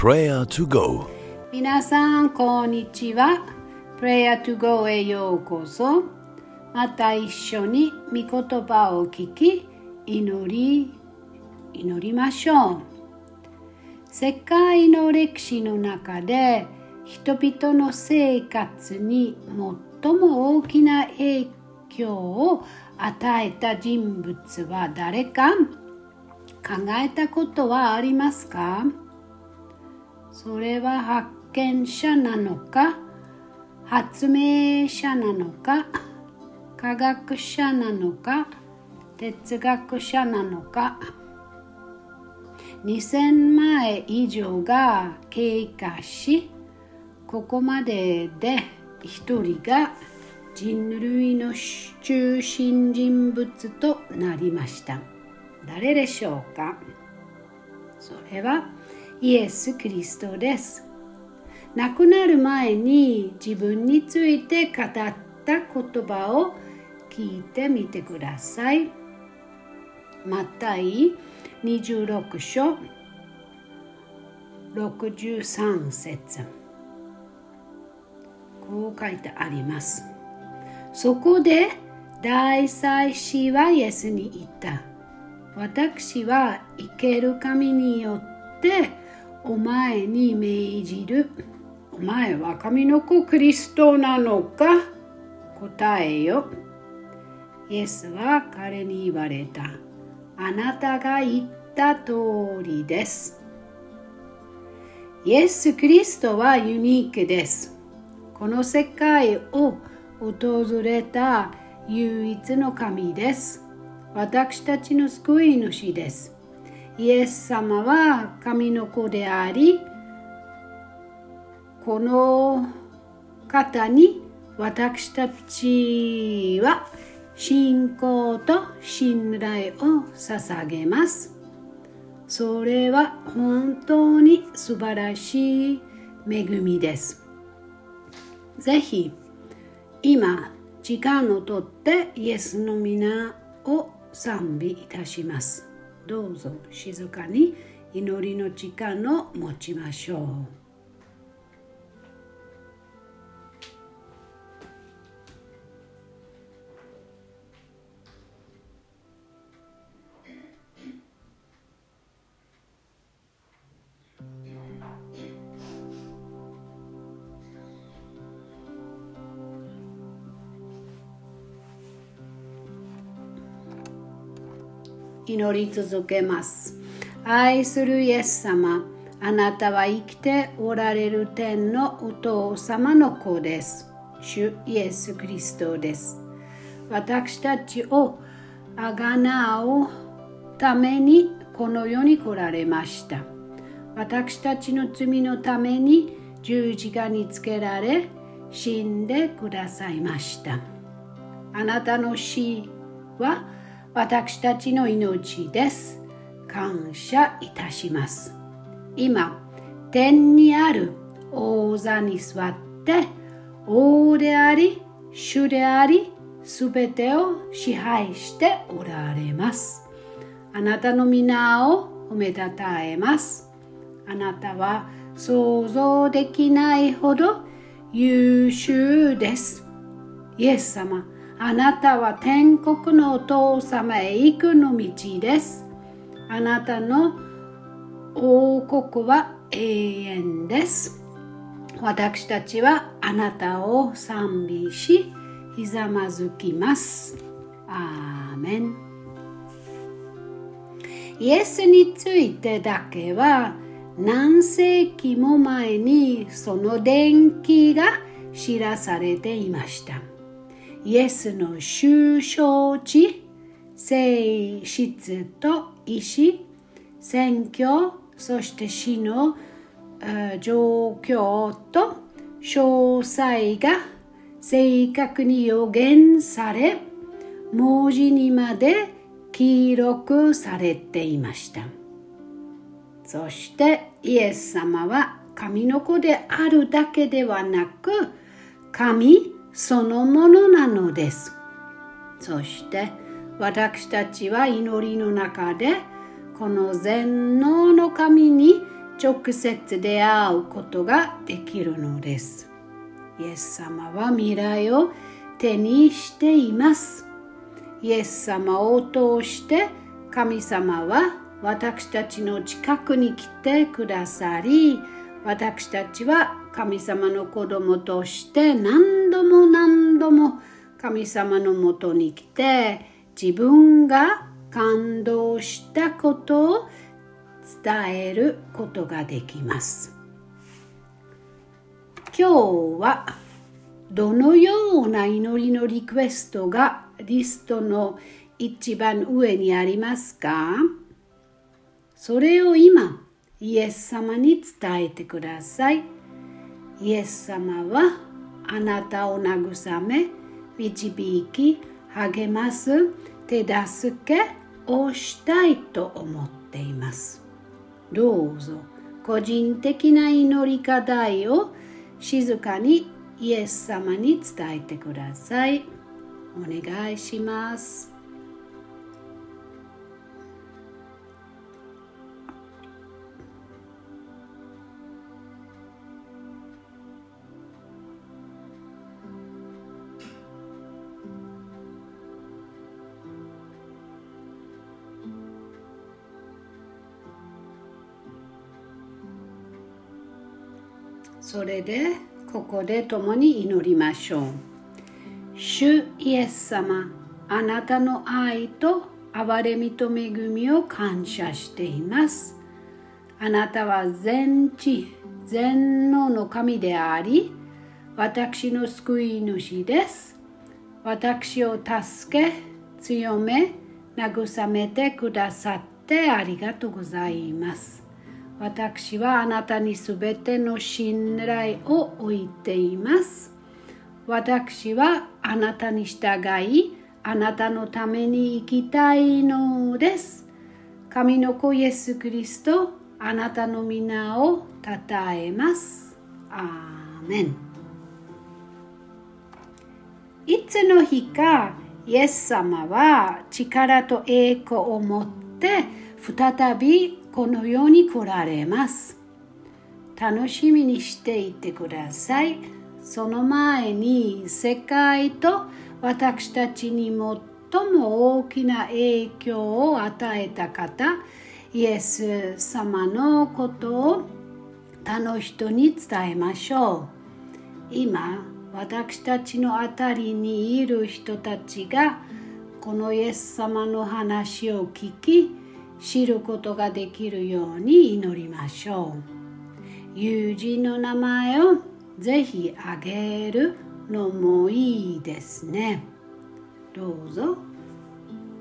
Prayer to Go. 皆さんこんにちは。Prayer to Go へようこそ。また一緒に御言葉を聞き祈り祈りましょう。世界の歴史の中で人々の生活に最も大きな影響を与えた人物は誰か？考えたことはありますか？それは発見者なのか発明者なのか科学者なのか哲学者なのか。2000前以上が経過しここまでで一人が人類の中心人物となりました。誰でしょうか？それはイエス・キリストです。亡くなる前に自分について語った言葉を聞いてみてください。マタイ26章63節。こう書いてあります。そこで大祭司はイエスに言った。私は生ける神によってお前に命じる。お前は神の子クリストなのか？答えよ。イエスは彼に言われた。あなたが言った通りです。イエス・キリストはユニークです。この世界を訪れた唯一の神です。私たちの救い主です。イエス様は神の子でありこの方に私たちは信仰と信頼を捧げます。それは本当に素晴らしい恵みです。ぜひ今時間をとってイエスの皆を賛美いたします。どうぞ静かに祈りの時間を持ちましょう。祈り続けます。愛するイエス様、あなたは生きておられる天のお父様の子です。主イエス・キリストです。私たちをあがなうためにこの世に来られました。私たちの罪のために十字架につけられ死んでくださいました。あなたの死は私たちの命です。感謝いたします。今、天にある王座に座って、王であり、主であり、すべてを支配しておられます。あなたの皆を褒めたたえます。あなたは想像できないほど優秀です。イエス様、あなたは天国のお父様へ行くの道です。あなたの王国は永遠です。私たちはあなたを賛美し、ひざまずきます。アーメン。イエスについてだけは何世紀も前にその伝記が知らされていました。イエスの収承地、性質と意志、選挙、そして死の状況と詳細が正確に予言され、文字にまで記録されていました。そしてイエス様は神の子であるだけではなく、神そのものなのです。そして私たちは祈りの中でこの全能の神に直接出会うことができるのです。イエス様は未来を手にしています。イエス様を通して神様は私たちの近くに来てくださり、私たちは神様の子供として何度も何度も神様のもとに来て自分が感動したことを伝えることができます。今日はどのような祈りのリクエストがリストの一番上にありますか？それを今イエス様に伝えてください。イエス様はあなたを慰め、導き、励ます、手助けをしたいと思っています。どうぞ個人的な祈り課題を静かにイエス様に伝えてください。お願いします。それでここで共に祈りましょう。主イエス様、あなたの愛と憐れみと恵みを感謝しています。あなたは全知、全能の神であり、私の救い主です。私を助け、強め、慰めてくださってありがとうございます。私はあなたにすべての信頼を置いています。私はあなたに従い、あなたのために生きたいのです。神の子イエス・キリスト、あなたの皆をたたえます。アーメン。いつの日か、イエス様は力と栄光を持って再びこの世に来られます。楽しみにしていてください。その前に世界と私たちに最も大きな影響を与えた方、イエス様のことを他の人に伝えましょう。今、私たちの辺りにいる人たちがこのイエス様の話を聞き、知ることができるように祈りましょう友人の名前をぜひあげるのもいいですねどうぞ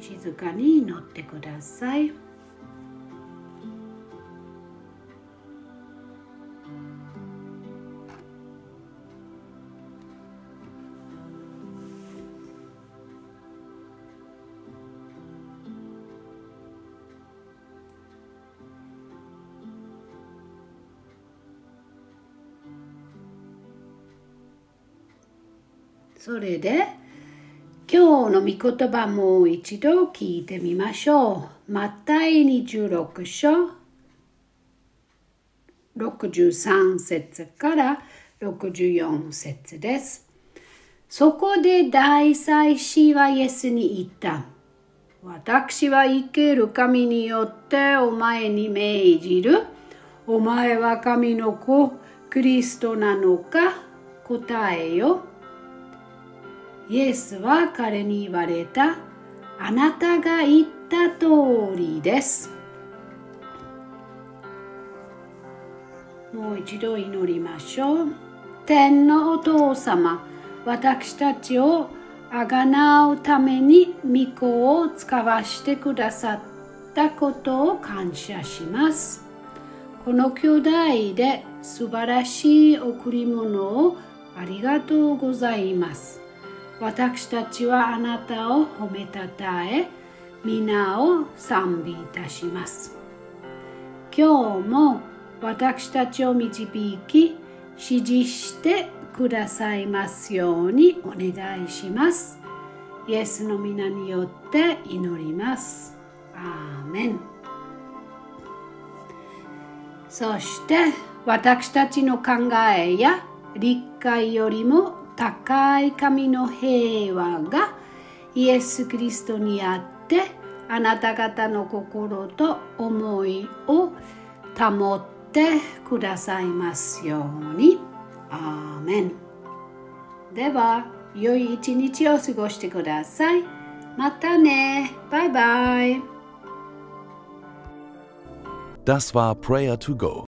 静かに祈ってください。それで今日の御言葉もう一度聞いてみましょう。マタイ26章63節から64節です。そこで大祭司はイエスに言った。私は生ける神によってお前に命じる。お前は神の子、クリストなのか答えよ。イエスは彼に言われた。あなたが言った通りです。もう一度祈りましょう。天のお父様、私たちをあがなうために御子を使わしてくださったことを感謝します。この兄弟で素晴らしい贈り物をありがとうございます。私たちはあなたを褒めたたえ皆を賛美いたします。今日も私たちを導き指示してくださいますようにお願いします。イエスの皆によって祈ります。アーメン。そして私たちの考えや理解よりも高い神の平和がイエス・キリストにあってあなた方の心と思いを保ってくださいますように。アーメン。では、良い一日を過ごしてください。またね。バイバイ。Das war Prayer to Go.